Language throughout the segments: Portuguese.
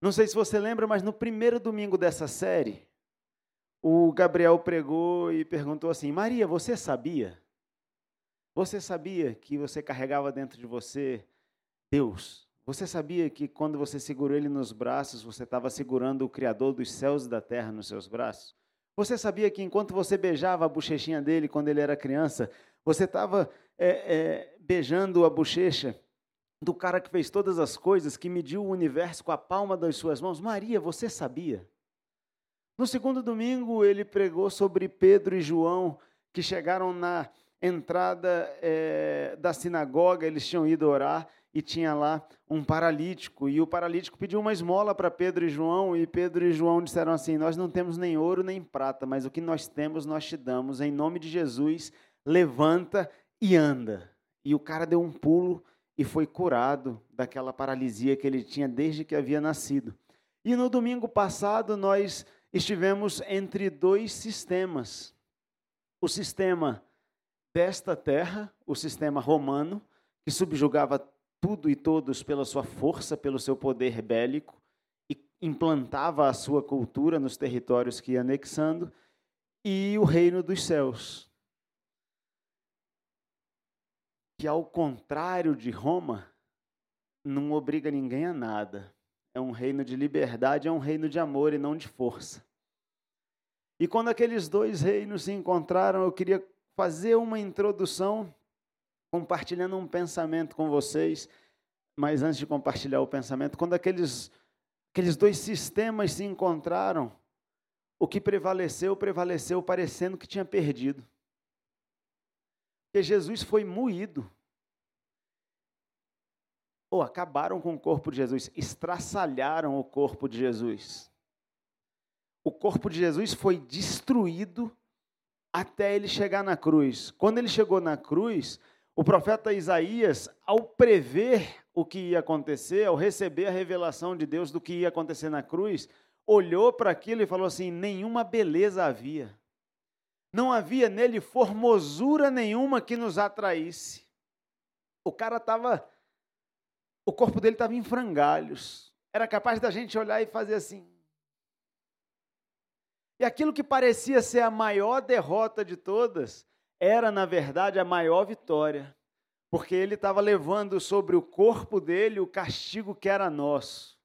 Não sei se você lembra, mas no primeiro domingo dessa série, o Gabriel pregou e perguntou assim: Maria, você sabia? Você sabia que você carregava dentro de você Deus? Você sabia que quando você segurou ele nos braços, você estava segurando o Criador dos céus e da terra nos seus braços? Você sabia que enquanto você beijava a bochechinha dele quando ele era criança, você estava é, é, beijando a bochecha do cara que fez todas as coisas, que mediu o universo com a palma das suas mãos. Maria, você sabia? No segundo domingo, ele pregou sobre Pedro e João, que chegaram na entrada é, da sinagoga, eles tinham ido orar e tinha lá um paralítico. E o paralítico pediu uma esmola para Pedro e João, e Pedro e João disseram assim: Nós não temos nem ouro nem prata, mas o que nós temos nós te damos. Em nome de Jesus, levanta e anda. E o cara deu um pulo e foi curado daquela paralisia que ele tinha desde que havia nascido. E no domingo passado nós estivemos entre dois sistemas. O sistema desta terra, o sistema romano, que subjugava tudo e todos pela sua força, pelo seu poder bélico, e implantava a sua cultura nos territórios que ia anexando, e o reino dos céus, que, ao contrário de Roma, não obriga ninguém a nada. É um reino de liberdade, é um reino de amor e não de força. E quando aqueles dois reinos se encontraram, eu queria fazer uma introdução compartilhando um pensamento com vocês. Mas antes de compartilhar o pensamento, quando aqueles, aqueles dois sistemas se encontraram, o que prevaleceu, prevaleceu parecendo que tinha perdido. Porque Jesus foi moído. Ou acabaram com o corpo de Jesus, estraçalharam o corpo de Jesus. O corpo de Jesus foi destruído até ele chegar na cruz. Quando ele chegou na cruz, o profeta Isaías, ao prever o que ia acontecer, ao receber a revelação de Deus do que ia acontecer na cruz, olhou para aquilo e falou assim: nenhuma beleza havia. Não havia nele formosura nenhuma que nos atraísse. O cara estava. O corpo dele estava em frangalhos. Era capaz da gente olhar e fazer assim. E aquilo que parecia ser a maior derrota de todas, era, na verdade, a maior vitória. Porque ele estava levando sobre o corpo dele o castigo que era nosso.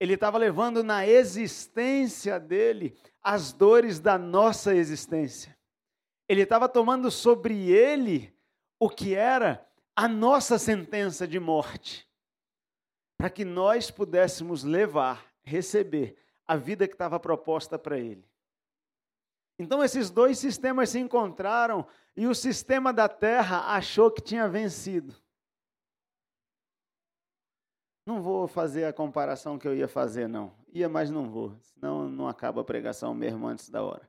Ele estava levando na existência dele as dores da nossa existência. Ele estava tomando sobre ele o que era a nossa sentença de morte, para que nós pudéssemos levar, receber a vida que estava proposta para ele. Então esses dois sistemas se encontraram e o sistema da terra achou que tinha vencido. Não vou fazer a comparação que eu ia fazer, não. Ia, mas não vou. Senão não acaba a pregação mesmo antes da hora.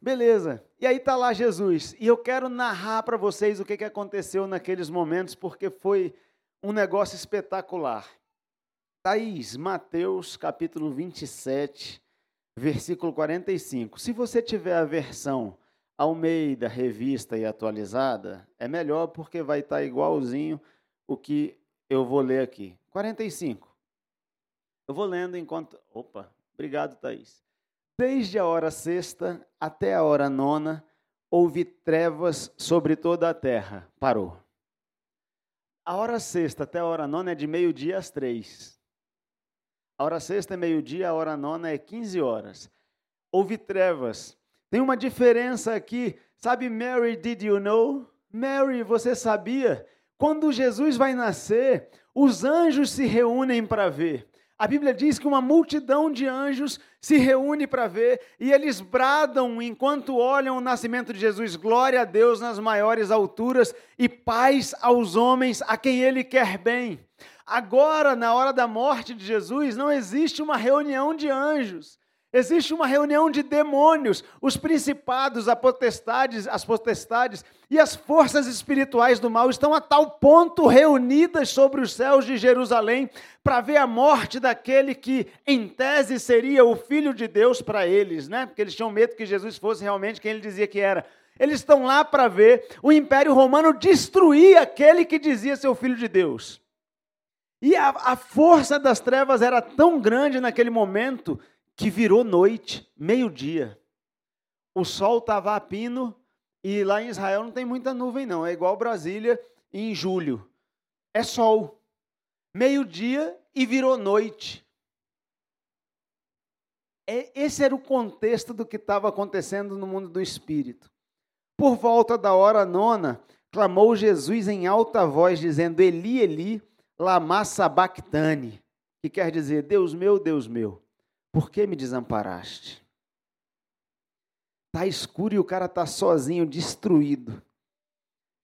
Beleza. E aí está lá Jesus. E eu quero narrar para vocês o que, que aconteceu naqueles momentos, porque foi um negócio espetacular. Thaís, Mateus capítulo 27, versículo 45. Se você tiver a versão Almeida, revista e atualizada, é melhor porque vai estar tá igualzinho o que eu vou ler aqui. 45. Eu vou lendo enquanto. Opa, obrigado, Thaís. Desde a hora sexta até a hora nona, houve trevas sobre toda a terra. Parou. A hora sexta até a hora nona é de meio-dia às três. A hora sexta é meio-dia, a hora nona é 15 horas. Houve trevas. Tem uma diferença aqui. Sabe, Mary, did you know? Mary, você sabia? Quando Jesus vai nascer, os anjos se reúnem para ver. A Bíblia diz que uma multidão de anjos se reúne para ver e eles bradam enquanto olham o nascimento de Jesus: glória a Deus nas maiores alturas e paz aos homens a quem ele quer bem. Agora, na hora da morte de Jesus, não existe uma reunião de anjos. Existe uma reunião de demônios, os principados, as potestades, as potestades e as forças espirituais do mal estão a tal ponto reunidas sobre os céus de Jerusalém para ver a morte daquele que, em tese, seria o filho de Deus para eles, né? Porque eles tinham medo que Jesus fosse realmente quem ele dizia que era. Eles estão lá para ver o Império Romano destruir aquele que dizia ser o filho de Deus. E a, a força das trevas era tão grande naquele momento que virou noite, meio-dia. O sol estava a pino e lá em Israel não tem muita nuvem, não. É igual Brasília em julho. É sol. Meio-dia e virou noite. É, esse era o contexto do que estava acontecendo no mundo do espírito. Por volta da hora nona, clamou Jesus em alta voz, dizendo: Eli, Eli, lama sabachthani, que quer dizer: Deus meu, Deus meu, por que me desamparaste? Tá escuro e o cara tá sozinho, destruído,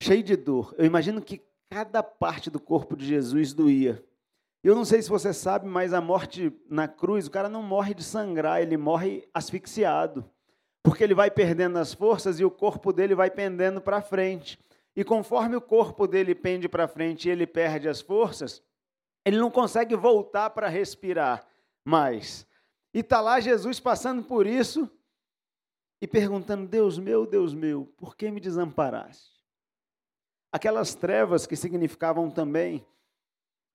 cheio de dor. Eu imagino que cada parte do corpo de Jesus doía. Eu não sei se você sabe, mas a morte na cruz, o cara não morre de sangrar, ele morre asfixiado. Porque ele vai perdendo as forças e o corpo dele vai pendendo para frente. E conforme o corpo dele pende para frente e ele perde as forças, ele não consegue voltar para respirar mais. E está lá Jesus passando por isso e perguntando: Deus meu, Deus meu, por que me desamparaste? Aquelas trevas que significavam também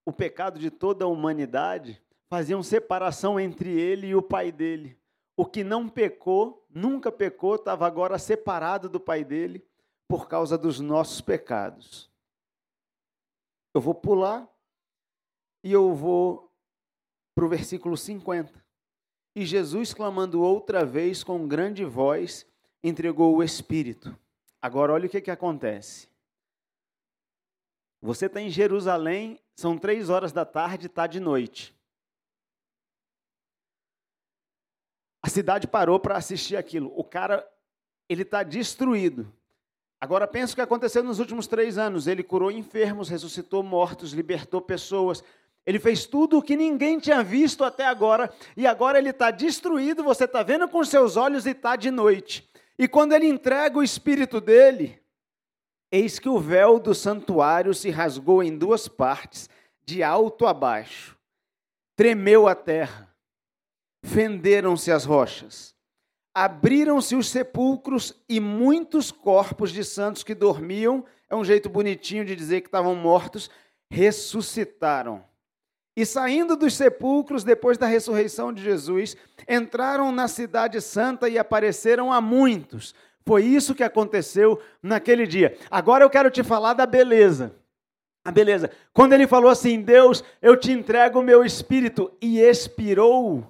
o pecado de toda a humanidade faziam separação entre ele e o pai dele. O que não pecou, nunca pecou, estava agora separado do pai dele por causa dos nossos pecados. Eu vou pular e eu vou para o versículo 50. E Jesus, clamando outra vez com grande voz, entregou o Espírito. Agora, olha o que, que acontece. Você está em Jerusalém, são três horas da tarde, está de noite. A cidade parou para assistir aquilo. O cara, ele está destruído. Agora pensa o que aconteceu nos últimos três anos. Ele curou enfermos, ressuscitou mortos, libertou pessoas, ele fez tudo o que ninguém tinha visto até agora, e agora ele está destruído, você está vendo com seus olhos e está de noite. E quando ele entrega o espírito dele, eis que o véu do santuário se rasgou em duas partes, de alto a baixo. Tremeu a terra, fenderam-se as rochas, abriram-se os sepulcros e muitos corpos de santos que dormiam, é um jeito bonitinho de dizer que estavam mortos, ressuscitaram e saindo dos sepulcros depois da ressurreição de Jesus, entraram na cidade santa e apareceram a muitos. Foi isso que aconteceu naquele dia. Agora eu quero te falar da beleza. A beleza. Quando ele falou assim: Deus, eu te entrego o meu espírito, e expirou.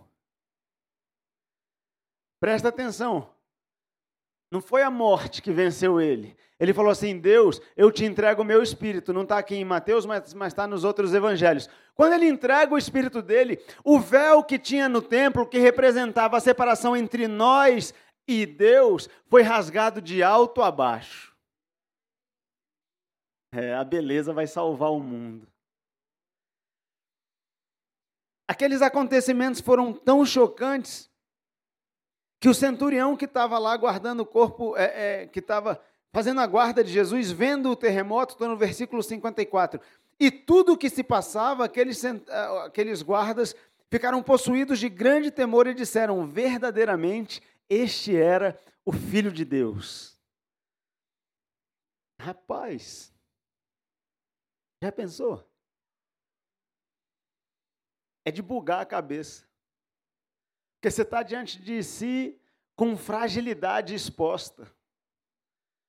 Presta atenção. Não foi a morte que venceu ele. Ele falou assim: Deus, eu te entrego o meu espírito. Não está aqui em Mateus, mas está nos outros evangelhos. Quando ele entrega o espírito dele, o véu que tinha no templo, que representava a separação entre nós e Deus, foi rasgado de alto a baixo. É, a beleza vai salvar o mundo. Aqueles acontecimentos foram tão chocantes que o centurião que estava lá guardando o corpo, é, é, que estava fazendo a guarda de Jesus, vendo o terremoto, estou no versículo 54. E tudo o que se passava, aqueles, ah, aqueles guardas ficaram possuídos de grande temor e disseram: verdadeiramente, este era o Filho de Deus. Rapaz, já pensou? É de bugar a cabeça. Porque você está diante de si com fragilidade exposta.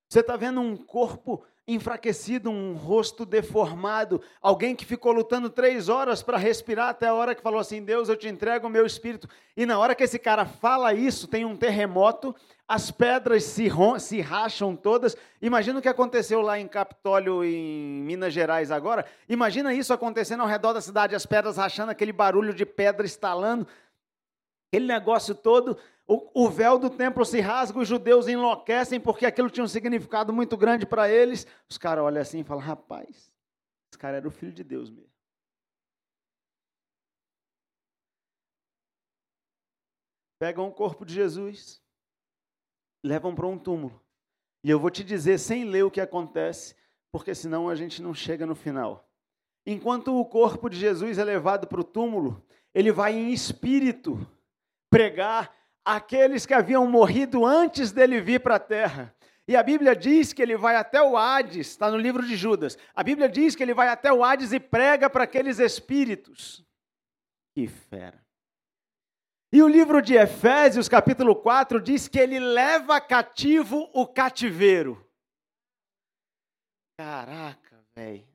Você está vendo um corpo enfraquecido, um rosto deformado, alguém que ficou lutando três horas para respirar até a hora que falou assim: Deus, eu te entrego o meu espírito. E na hora que esse cara fala isso, tem um terremoto, as pedras se, se racham todas. Imagina o que aconteceu lá em Capitólio, em Minas Gerais agora. Imagina isso acontecendo ao redor da cidade, as pedras rachando, aquele barulho de pedra estalando aquele negócio todo, o, o, véu do templo se rasga, os judeus enlouquecem, porque aquilo tinha um significado muito grande para eles. Os caras olham assim e falam: rapaz, esse cara era o filho de Deus mesmo. Pegam o corpo de Jesus, levam para um túmulo. E eu vou te dizer sem ler o que acontece, porque senão a gente não chega no final. Enquanto o corpo de Jesus é levado para o túmulo, ele vai em espírito pregar aqueles que haviam morrido antes dele vir para a terra. E a Bíblia diz que ele vai até o Hades, está no livro de Judas. A Bíblia diz que ele vai até o Hades e prega para aqueles espíritos. Que fera. E o livro de Efésios, capítulo 4, diz que ele leva cativo o cativeiro. Caraca, velho.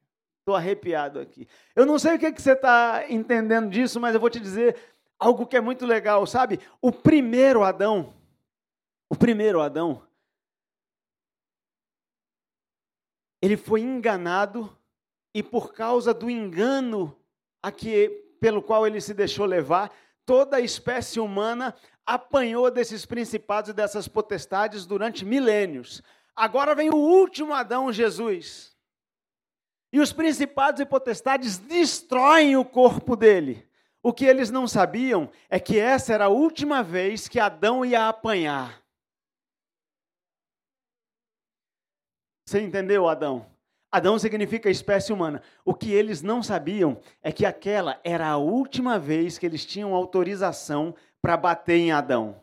Estou arrepiado aqui. Eu não sei o que, que você está entendendo disso, mas eu vou te dizer algo que é muito legal, sabe? O primeiro Adão, o primeiro Adão, ele foi enganado e por causa do engano a que, pelo qual ele se deixou levar, toda a espécie humana apanhou desses principados e dessas potestades durante milênios. Agora vem o último Adão, Jesus. E os principados e potestades destroem o corpo dele. O que eles não sabiam é que essa era a última vez que Adão ia apanhar. Você entendeu, Adão? Adão significa espécie humana. O que eles não sabiam é que aquela era a última vez que eles tinham autorização para bater em Adão.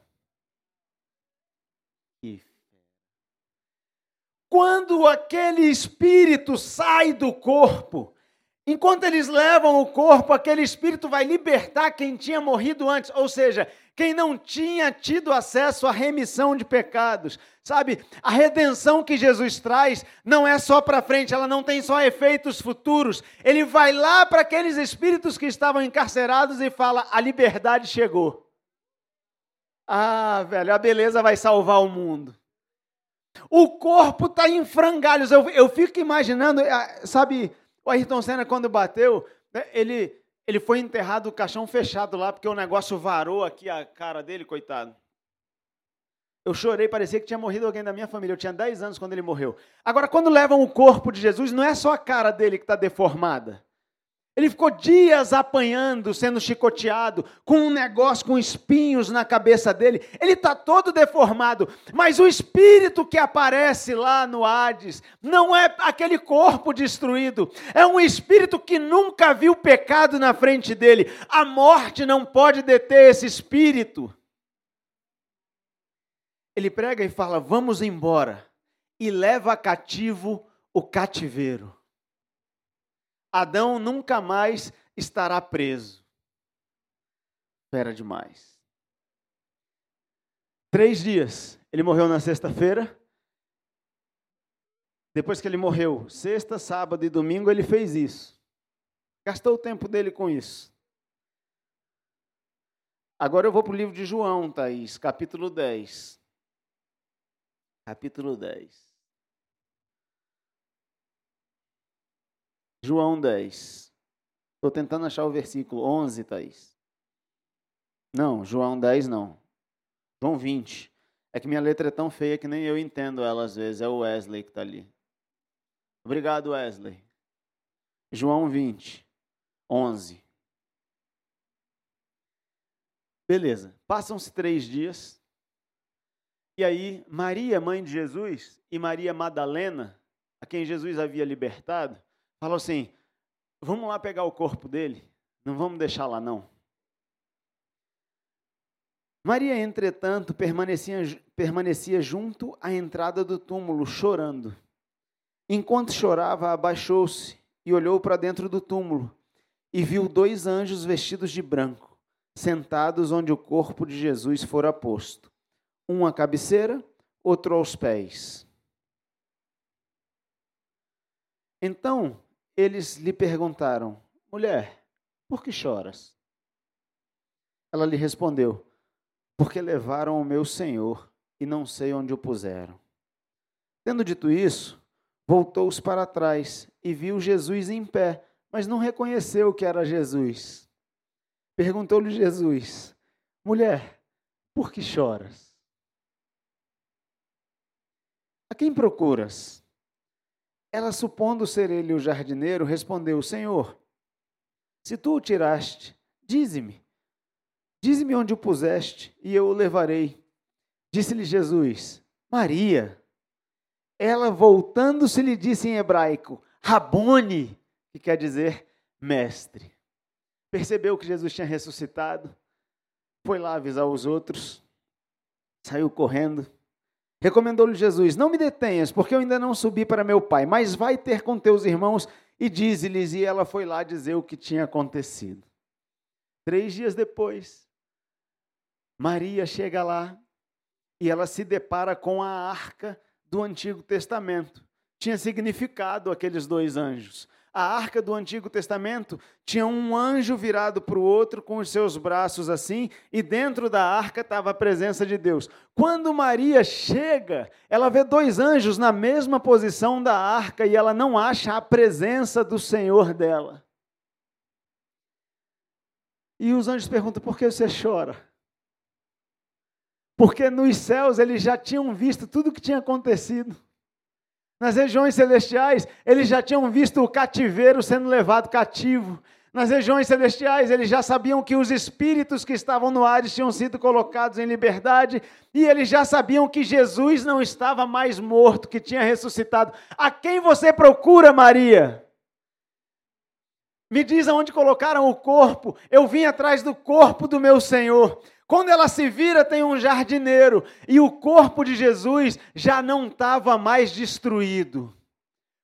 Quando aquele espírito sai do corpo, enquanto eles levam o corpo, aquele espírito vai libertar quem tinha morrido antes, ou seja, quem não tinha tido acesso à remissão de pecados. Sabe, a redenção que Jesus traz não é só para frente, ela não tem só efeitos futuros. Ele vai lá para aqueles espíritos que estavam encarcerados e fala: a liberdade chegou. Ah, velho, a beleza vai salvar o mundo. O corpo está em frangalhos. Eu, eu fico imaginando, ah, sabe, o Ayrton Senna, quando bateu, né, ele ele foi enterrado, o caixão fechado lá, porque o negócio varou aqui a cara dele, coitado. Eu chorei, parecia que tinha morrido alguém da minha família. Eu tinha 10 anos quando ele morreu. Agora, quando levam o corpo de Jesus, não é só a cara dele que está deformada. Ele ficou dias apanhando, sendo chicoteado, com um negócio com espinhos na cabeça dele. Ele está todo deformado, mas o espírito que aparece lá no Hades não é aquele corpo destruído, é um espírito que nunca viu pecado na frente dele. A morte não pode deter esse espírito. Ele prega e fala: Vamos embora, e leva cativo o cativeiro. Adão nunca mais estará preso. Espera demais. Três dias. Ele morreu na sexta-feira. Depois que ele morreu, sexta, sábado e domingo, ele fez isso. Gastou o tempo dele com isso. Agora eu vou para o livro de João, Thaís, capítulo 10. Capítulo 10. João 10. Estou tentando achar o versículo 11, Thaís. Não, João 10 não. João 20. É que minha letra é tão feia que nem eu entendo ela às vezes. É o Wesley que está ali. Obrigado, Wesley. João 20, 11. Beleza. Passam-se três dias. E aí, Maria, mãe de Jesus, e Maria Madalena, a quem Jesus havia libertado, falou assim: vamos lá pegar o corpo dele, não vamos deixar lá não. Maria, entretanto, permanecia, permanecia junto à entrada do túmulo, chorando. Enquanto chorava, abaixou-se e olhou para dentro do túmulo e viu dois anjos vestidos de branco, sentados onde o corpo de Jesus fora posto, um à cabeceira, outro aos pés. Então eles lhe perguntaram: Mulher, por que choras? Ela lhe respondeu: Porque levaram o meu senhor e não sei onde o puseram. Tendo dito isso, voltou-se para trás e viu Jesus em pé, mas não reconheceu que era Jesus. Perguntou-lhe Jesus: Mulher, por que choras? A quem procuras? Ela, supondo ser ele o jardineiro, respondeu: Senhor, se tu o tiraste, dize-me, Dize-me onde o puseste, e eu o levarei. Disse-lhe Jesus: Maria. Ela, voltando-se, lhe disse em hebraico: Rabone, que quer dizer mestre. Percebeu que Jesus tinha ressuscitado, foi lá avisar os outros, saiu correndo. Recomendou-lhe Jesus: Não me detenhas, porque eu ainda não subi para meu pai, mas vai ter com teus irmãos e dize-lhes. E ela foi lá dizer o que tinha acontecido. Três dias depois, Maria chega lá e ela se depara com a arca do Antigo Testamento. Tinha significado aqueles dois anjos. A arca do Antigo Testamento tinha um anjo virado para o outro com os seus braços assim, e dentro da arca estava a presença de Deus. Quando Maria chega, ela vê dois anjos na mesma posição da arca e ela não acha a presença do Senhor dela. E os anjos perguntam: por que você chora? porque nos céus eles já tinham visto tudo o que tinha acontecido. Nas regiões celestiais, eles já tinham visto o cativeiro sendo levado cativo. Nas regiões celestiais, eles já sabiam que os espíritos que estavam no Hades tinham sido colocados em liberdade, e eles já sabiam que Jesus não estava mais morto, que tinha ressuscitado. A quem você procura, Maria? Me diz aonde colocaram o corpo. Eu vim atrás do corpo do meu Senhor. Quando ela se vira, tem um jardineiro e o corpo de Jesus já não estava mais destruído.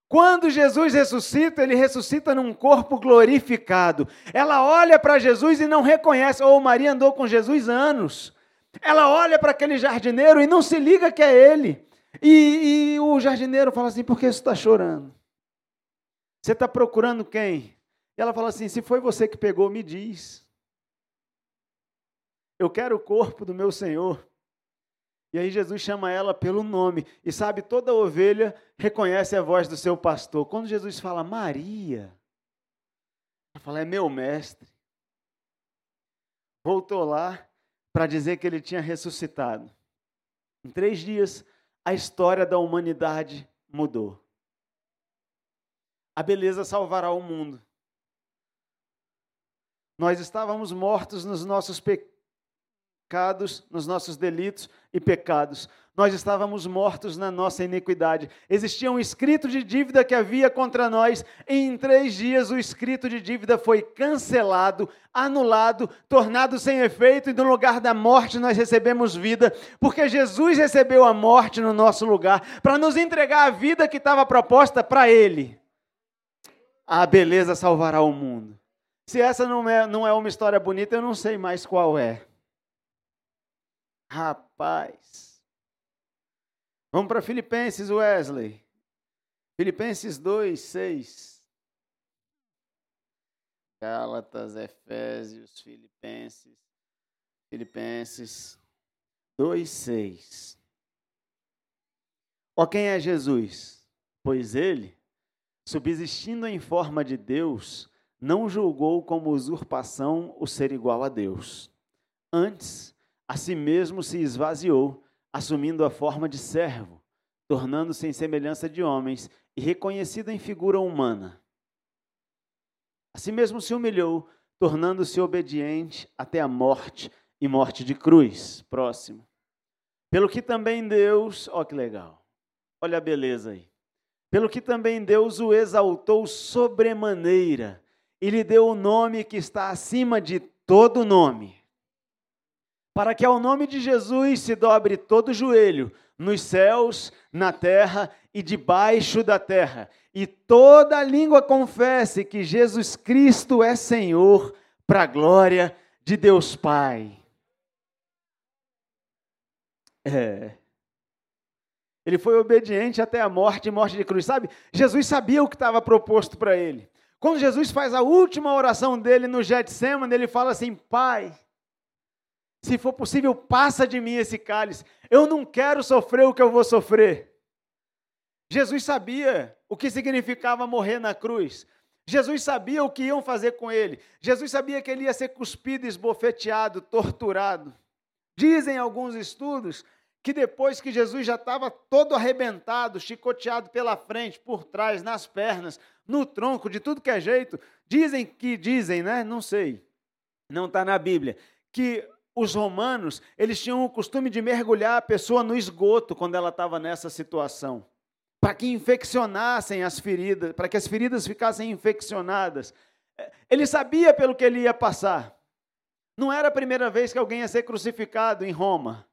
Quando Jesus ressuscita, ele ressuscita num corpo glorificado. Ela olha para Jesus e não reconhece. Ou oh, Maria andou com Jesus anos. Ela olha para aquele jardineiro e não se liga que é ele. E, e o jardineiro fala assim: por que você está chorando? Você está procurando quem? E ela fala assim: se foi você que pegou, me diz. Eu quero o corpo do meu Senhor. E aí Jesus chama ela pelo nome. E sabe, toda ovelha reconhece a voz do seu pastor. Quando Jesus fala Maria, ela fala, é meu mestre. Voltou lá para dizer que ele tinha ressuscitado. Em três dias, a história da humanidade mudou. A beleza salvará o mundo. Nós estávamos mortos nos nossos pecados pecados, nos nossos delitos e pecados. Nós estávamos mortos na nossa iniquidade. Existia um escrito de dívida que havia contra nós, e em três dias o escrito de dívida foi cancelado, anulado, tornado sem efeito, e no lugar da morte nós recebemos vida, porque Jesus recebeu a morte no nosso lugar, para nos entregar a vida que estava proposta para Ele. A beleza salvará o mundo. Se essa não é, não é uma história bonita, eu não sei mais qual é. Rapaz. Vamos para Filipenses, Wesley. Filipenses 2, 6. Gálatas, Efésios, Filipenses. Filipenses 2, 6. Ó, quem é Jesus? Pois ele, subsistindo em forma de Deus, não julgou como usurpação o ser igual a Deus. Antes, a si mesmo se esvaziou, assumindo a forma de servo, tornando-se em semelhança de homens e reconhecido em figura humana. A si mesmo se humilhou, tornando-se obediente até a morte e morte de cruz. Próximo. Pelo que também Deus, ó que legal, olha a beleza aí. Pelo que também Deus o exaltou sobremaneira e lhe deu o nome que está acima de todo nome para que ao nome de Jesus se dobre todo joelho, nos céus, na terra e debaixo da terra, e toda língua confesse que Jesus Cristo é Senhor, para a glória de Deus Pai. É. Ele foi obediente até a morte e morte de cruz. Sabe, Jesus sabia o que estava proposto para ele. Quando Jesus faz a última oração dele no Getsemane, ele fala assim: Pai, se for possível, passa de mim esse cálice. Eu não quero sofrer o que eu vou sofrer. Jesus sabia o que significava morrer na cruz. Jesus sabia o que iam fazer com ele. Jesus sabia que ele ia ser cuspido, esbofeteado, torturado. Dizem alguns estudos que depois que Jesus já estava todo arrebentado, chicoteado pela frente, por trás, nas pernas, no tronco, de tudo que é jeito, dizem que dizem, né? Não sei. Não está na Bíblia que os romanos, eles tinham o costume de mergulhar a pessoa no esgoto quando ela estava nessa situação, para que infeccionassem as feridas, para que as feridas ficassem infeccionadas. Ele sabia pelo que ele ia passar. Não era a primeira vez que alguém ia ser crucificado em Roma,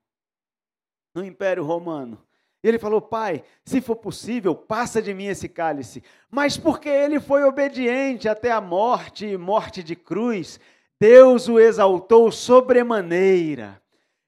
no Império Romano. E ele falou: Pai, se for possível, passa de mim esse cálice. Mas porque ele foi obediente até a morte e morte de cruz, Deus o exaltou sobremaneira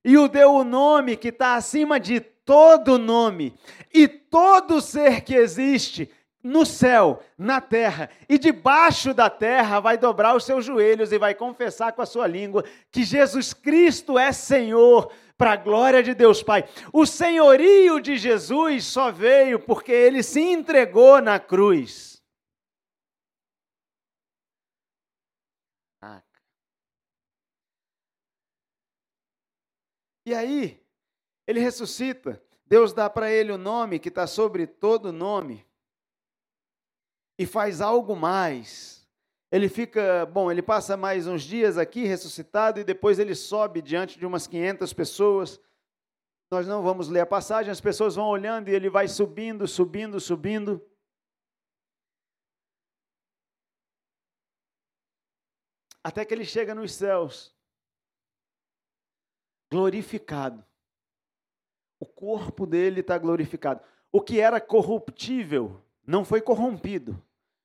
e o deu o nome que está acima de todo nome, e todo ser que existe no céu, na terra e debaixo da terra vai dobrar os seus joelhos e vai confessar com a sua língua que Jesus Cristo é Senhor, para a glória de Deus Pai. O senhorio de Jesus só veio porque ele se entregou na cruz. E aí, ele ressuscita, Deus dá para ele o nome que está sobre todo nome, e faz algo mais. Ele fica, bom, ele passa mais uns dias aqui ressuscitado e depois ele sobe diante de umas 500 pessoas. Nós não vamos ler a passagem, as pessoas vão olhando e ele vai subindo, subindo, subindo. Até que ele chega nos céus glorificado. O corpo dele está glorificado. O que era corruptível não foi corrompido,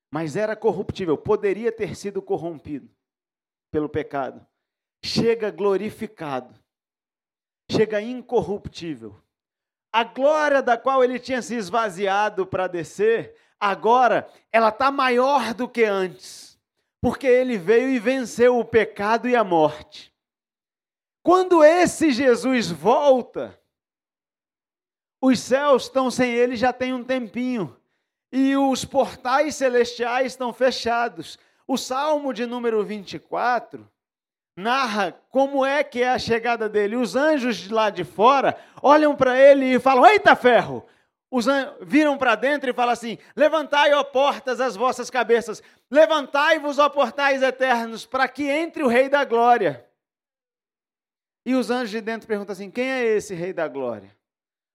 mas era corruptível, poderia ter sido corrompido pelo pecado. Chega glorificado, chega incorruptível. A glória da qual ele tinha se esvaziado para descer, agora ela está maior do que antes, porque ele veio e venceu o pecado e a morte. Quando esse Jesus volta, os céus estão sem ele já tem um tempinho, e os portais celestiais estão fechados. O Salmo de número 24 narra como é que é a chegada dele. Os anjos de lá de fora olham para ele e falam: Eita ferro! Os viram para dentro e falam assim: Levantai, ó portas, as vossas cabeças, levantai-vos, ó portais eternos, para que entre o Rei da Glória. E os anjos de dentro perguntam assim: quem é esse Rei da Glória?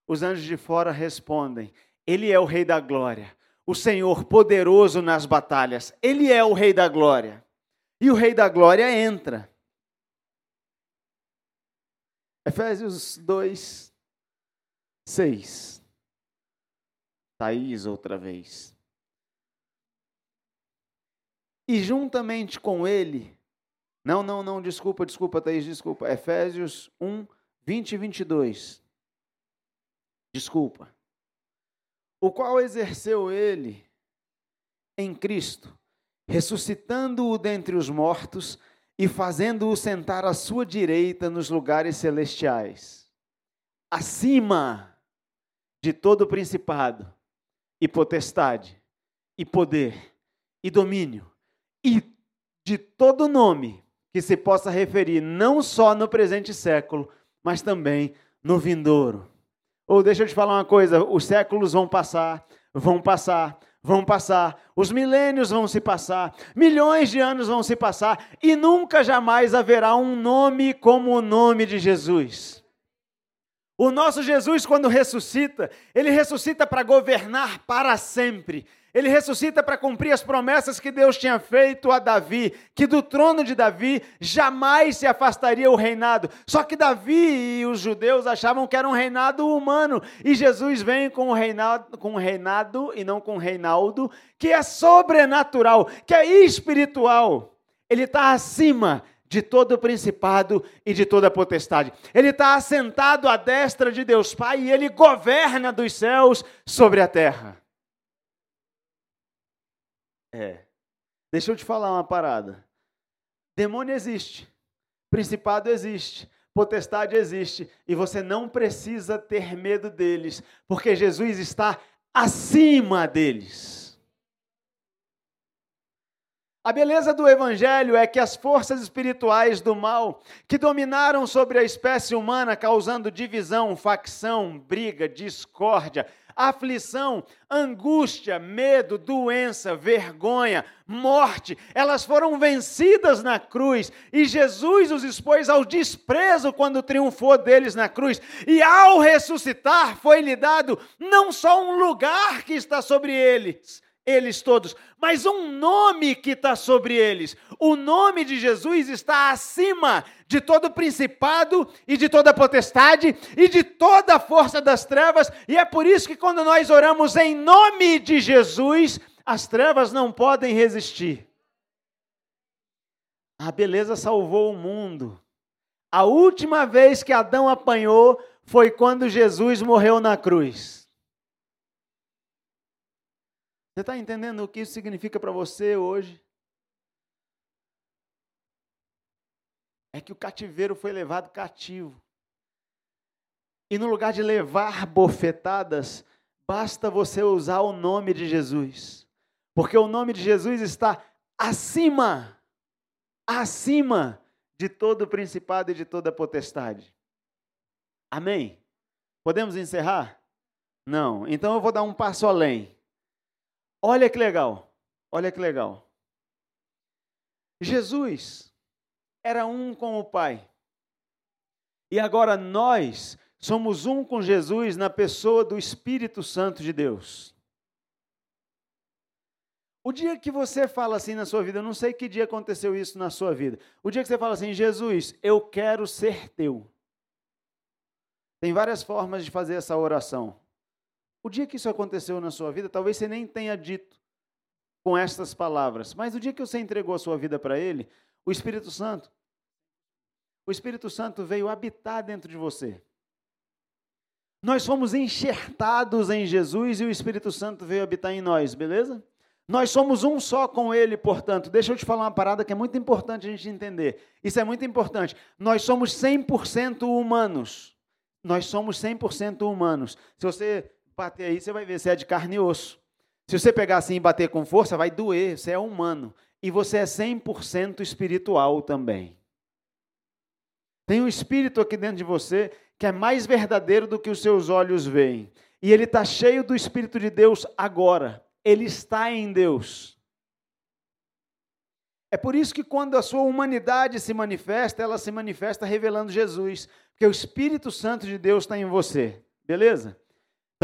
Os anjos de fora respondem: Ele é o Rei da Glória, o Senhor poderoso nas batalhas. Ele é o Rei da Glória. E o Rei da Glória entra. Efésios 2, 6. Thaís, outra vez. E juntamente com ele, não, não, não, desculpa, desculpa, Thaís, desculpa. Efésios 1, 20 e 22. Desculpa. O qual exerceu ele em Cristo, ressuscitando-o dentre os mortos e fazendo-o sentar à sua direita nos lugares celestiais, acima de todo principado e potestade e poder e domínio e de todo nome que se possa referir não só no presente século, mas também no vindouro. Ou deixa eu te falar uma coisa: os séculos vão passar, vão passar, vão passar, os milênios vão se passar, milhões de anos vão se passar, e nunca jamais haverá um nome como o nome de Jesus. O nosso Jesus, quando ressuscita, ele ressuscita para governar para sempre. Ele ressuscita para cumprir as promessas que Deus tinha feito a Davi, que do trono de Davi jamais se afastaria o reinado. Só que Davi e os judeus achavam que era um reinado humano, e Jesus vem com um reinado, com um reinado e não com um reinaldo, que é sobrenatural, que é espiritual. Ele está acima de todo o principado e de toda a potestade. Ele está assentado à destra de Deus Pai e ele governa dos céus sobre a terra. É. Deixa eu te falar uma parada. Demônio existe, principado existe, potestade existe, e você não precisa ter medo deles, porque Jesus está acima deles. A beleza do Evangelho é que as forças espirituais do mal, que dominaram sobre a espécie humana, causando divisão, facção, briga, discórdia, aflição, angústia, medo, doença, vergonha, morte, elas foram vencidas na cruz e Jesus os expôs ao desprezo quando triunfou deles na cruz. E ao ressuscitar, foi-lhe dado não só um lugar que está sobre eles, eles todos, mas um nome que está sobre eles. O nome de Jesus está acima de todo principado e de toda potestade e de toda força das trevas, e é por isso que quando nós oramos em nome de Jesus, as trevas não podem resistir. A beleza salvou o mundo. A última vez que Adão apanhou foi quando Jesus morreu na cruz. Você está entendendo o que isso significa para você hoje? É que o cativeiro foi levado cativo. E no lugar de levar bofetadas, basta você usar o nome de Jesus. Porque o nome de Jesus está acima, acima de todo principado e de toda potestade. Amém? Podemos encerrar? Não. Então eu vou dar um passo além. Olha que legal, olha que legal. Jesus era um com o Pai. E agora nós somos um com Jesus na pessoa do Espírito Santo de Deus. O dia que você fala assim na sua vida, eu não sei que dia aconteceu isso na sua vida. O dia que você fala assim, Jesus, eu quero ser teu. Tem várias formas de fazer essa oração. O dia que isso aconteceu na sua vida, talvez você nem tenha dito com estas palavras, mas o dia que você entregou a sua vida para Ele, o Espírito Santo, o Espírito Santo veio habitar dentro de você. Nós fomos enxertados em Jesus e o Espírito Santo veio habitar em nós, beleza? Nós somos um só com Ele, portanto. Deixa eu te falar uma parada que é muito importante a gente entender. Isso é muito importante. Nós somos 100% humanos. Nós somos 100% humanos. Se você bater aí, você vai ver, você é de carne e osso. Se você pegar assim e bater com força, vai doer, você é humano. E você é 100% espiritual também. Tem um espírito aqui dentro de você que é mais verdadeiro do que os seus olhos veem. E ele está cheio do Espírito de Deus agora. Ele está em Deus. É por isso que quando a sua humanidade se manifesta, ela se manifesta revelando Jesus. Porque o Espírito Santo de Deus está em você. Beleza?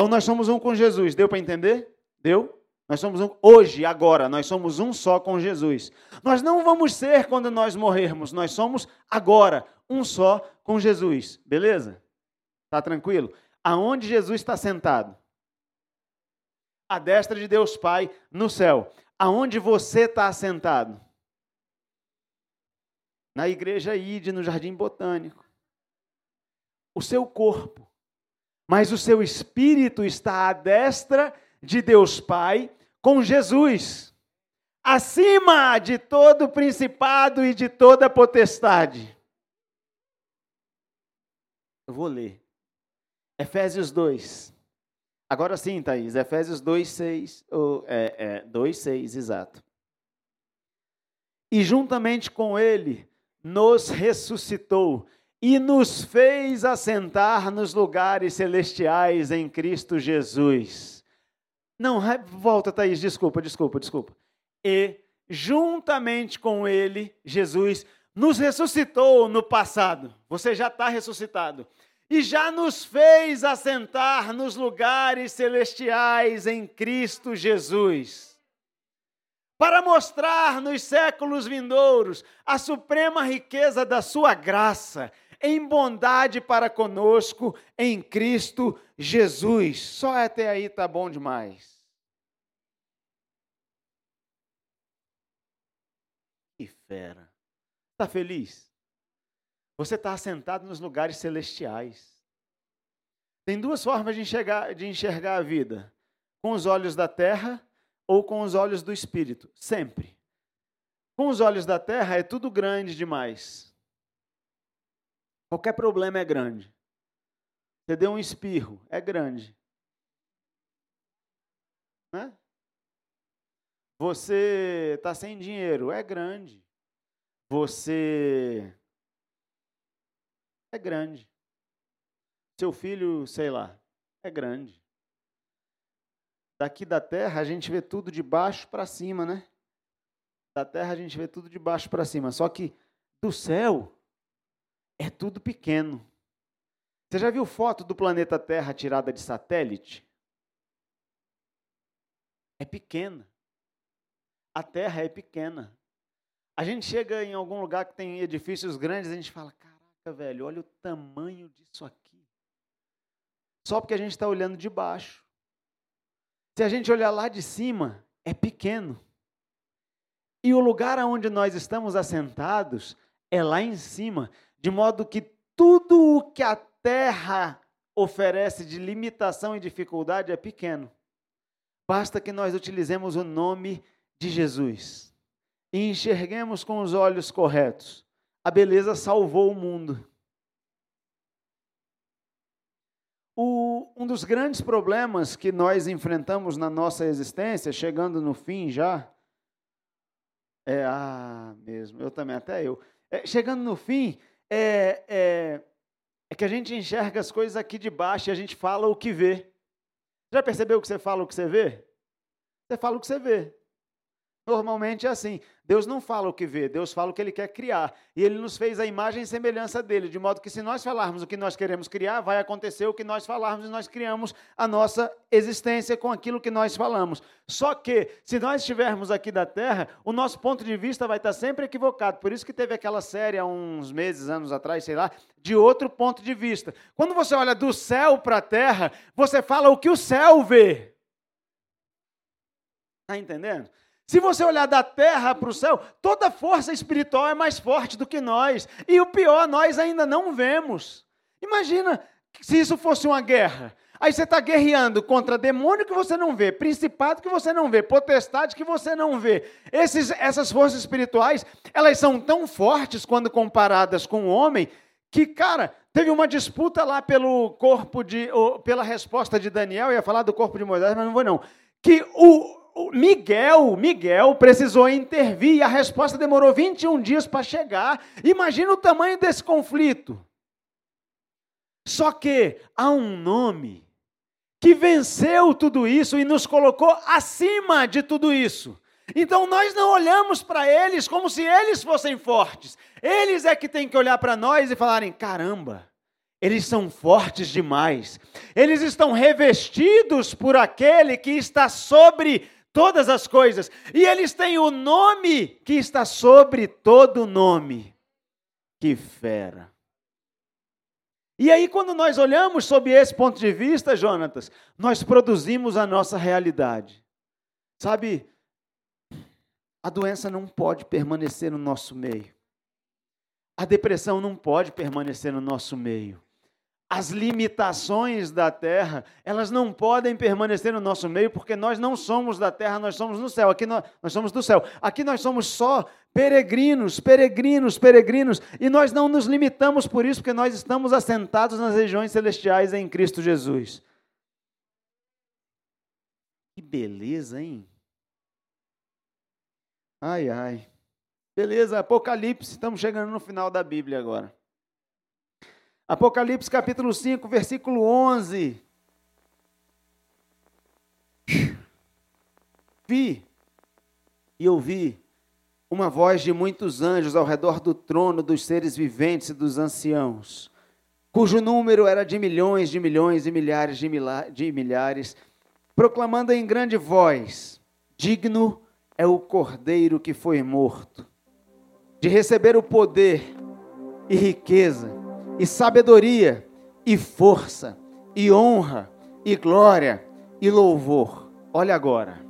Então nós somos um com Jesus, deu para entender? Deu? Nós somos um, hoje, agora, nós somos um só com Jesus. Nós não vamos ser quando nós morrermos, nós somos agora um só com Jesus, beleza? Tá tranquilo? Aonde Jesus está sentado? À destra de Deus Pai no céu. Aonde você está sentado? Na igreja Ide, no Jardim Botânico. O seu corpo mas o seu espírito está à destra de Deus Pai com Jesus, acima de todo principado e de toda potestade. Eu vou ler. Efésios 2. Agora sim, Thaís, Efésios 2, 6, ou, é, é, 2, 6, exato. E juntamente com ele nos ressuscitou e nos fez assentar nos lugares celestiais em Cristo Jesus. Não, volta, Thaís, desculpa, desculpa, desculpa. E juntamente com ele, Jesus nos ressuscitou no passado. Você já está ressuscitado. E já nos fez assentar nos lugares celestiais em Cristo Jesus. Para mostrar nos séculos vindouros a suprema riqueza da sua graça em bondade para conosco em Cristo Jesus. Só até aí tá bom demais. Que fera. Tá feliz? Você está assentado nos lugares celestiais. Tem duas formas de enxergar, de enxergar a vida: com os olhos da terra ou com os olhos do espírito. Sempre. Com os olhos da terra é tudo grande demais. Qualquer problema é grande. Você deu um espirro, é grande. Né? Você está sem dinheiro, é grande. Você é grande. Seu filho, sei lá, é grande. daqui da terra a gente vê tudo de baixo para cima, né? Da terra a gente vê tudo de baixo para cima. Só que do céu é tudo pequeno. Você já viu foto do planeta Terra tirada de satélite? É pequena. A Terra é pequena. A gente chega em algum lugar que tem edifícios grandes, a gente fala: caraca, velho, olha o tamanho disso aqui. Só porque a gente está olhando de baixo. Se a gente olhar lá de cima, é pequeno. E o lugar onde nós estamos assentados é lá em cima, de modo que tudo o que a terra oferece de limitação e dificuldade é pequeno. Basta que nós utilizemos o nome de Jesus e enxerguemos com os olhos corretos. A beleza salvou o mundo. O, um dos grandes problemas que nós enfrentamos na nossa existência, chegando no fim já, é, ah, mesmo, eu também, até eu. É, chegando no fim, é, é, é que a gente enxerga as coisas aqui de baixo e a gente fala o que vê. Já percebeu que você fala o que você vê? Você fala o que você vê. Normalmente é assim. Deus não fala o que vê, Deus fala o que ele quer criar. E ele nos fez a imagem e semelhança dele, de modo que se nós falarmos o que nós queremos criar, vai acontecer o que nós falarmos e nós criamos a nossa existência com aquilo que nós falamos. Só que, se nós estivermos aqui da terra, o nosso ponto de vista vai estar sempre equivocado. Por isso que teve aquela série há uns meses, anos atrás, sei lá, de outro ponto de vista. Quando você olha do céu para a terra, você fala o que o céu vê. Está entendendo? Se você olhar da terra para o céu, toda força espiritual é mais forte do que nós. E o pior, nós ainda não vemos. Imagina se isso fosse uma guerra. Aí você está guerreando contra demônio que você não vê, principado que você não vê, potestade que você não vê. Esses, essas forças espirituais, elas são tão fortes quando comparadas com o homem, que, cara, teve uma disputa lá pelo corpo de, pela resposta de Daniel, ia falar do corpo de Moisés, mas não vou não. Que o, Miguel, Miguel precisou intervir e a resposta demorou 21 dias para chegar. Imagina o tamanho desse conflito. Só que há um nome que venceu tudo isso e nos colocou acima de tudo isso. Então nós não olhamos para eles como se eles fossem fortes. Eles é que têm que olhar para nós e falarem: caramba, eles são fortes demais. Eles estão revestidos por aquele que está sobre todas as coisas. E eles têm o nome que está sobre todo nome. Que fera. E aí, quando nós olhamos sob esse ponto de vista, Jonatas, nós produzimos a nossa realidade. Sabe, a doença não pode permanecer no nosso meio. A depressão não pode permanecer no nosso meio as limitações da terra, elas não podem permanecer no nosso meio, porque nós não somos da terra, nós somos no céu. Aqui nós, nós somos do céu. Aqui nós somos só peregrinos, peregrinos, peregrinos. E nós não nos limitamos por isso, porque nós estamos assentados nas regiões celestiais em Cristo Jesus. Que beleza, hein? Ai, ai. Beleza, Apocalipse, estamos chegando no final da Bíblia agora. Apocalipse capítulo 5, versículo 11. Vi e ouvi uma voz de muitos anjos ao redor do trono dos seres viventes e dos anciãos, cujo número era de milhões de milhões e milhares de, de milhares, proclamando em grande voz: Digno é o cordeiro que foi morto, de receber o poder e riqueza e sabedoria, e força, e honra, e glória, e louvor. Olha agora.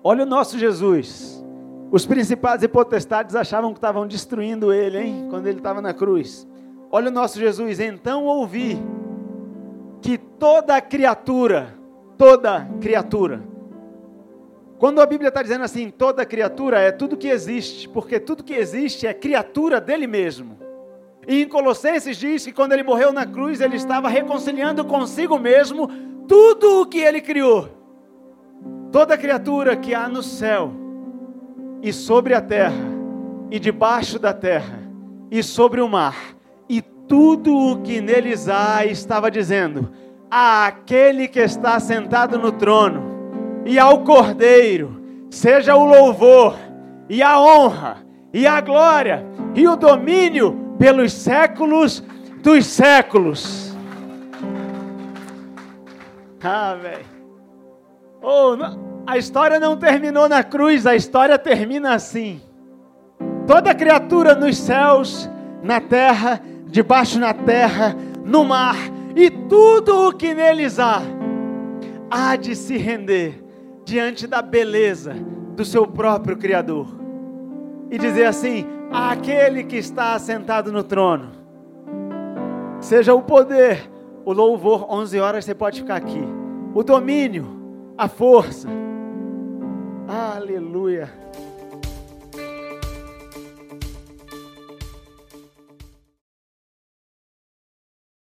Olha o nosso Jesus. Os principados e potestades achavam que estavam destruindo ele, hein? Quando ele estava na cruz. Olha o nosso Jesus. Então ouvi que toda criatura, toda criatura, quando a Bíblia está dizendo assim, toda criatura, é tudo que existe, porque tudo que existe é criatura dele mesmo. E em Colossenses diz que quando ele morreu na cruz, ele estava reconciliando consigo mesmo tudo o que ele criou. Toda criatura que há no céu, e sobre a terra, e debaixo da terra, e sobre o mar, e tudo o que neles há, estava dizendo: àquele que está sentado no trono e ao Cordeiro, seja o louvor e a honra e a glória e o domínio pelos séculos dos séculos. Ah, velho. Oh, a história não terminou na cruz, a história termina assim. Toda criatura nos céus, na terra, debaixo na terra, no mar e tudo o que neles há, há de se render diante da beleza do seu próprio Criador e dizer assim: aquele que está sentado no trono, seja o poder, o louvor, 11 horas você pode ficar aqui, o domínio, a força, aleluia.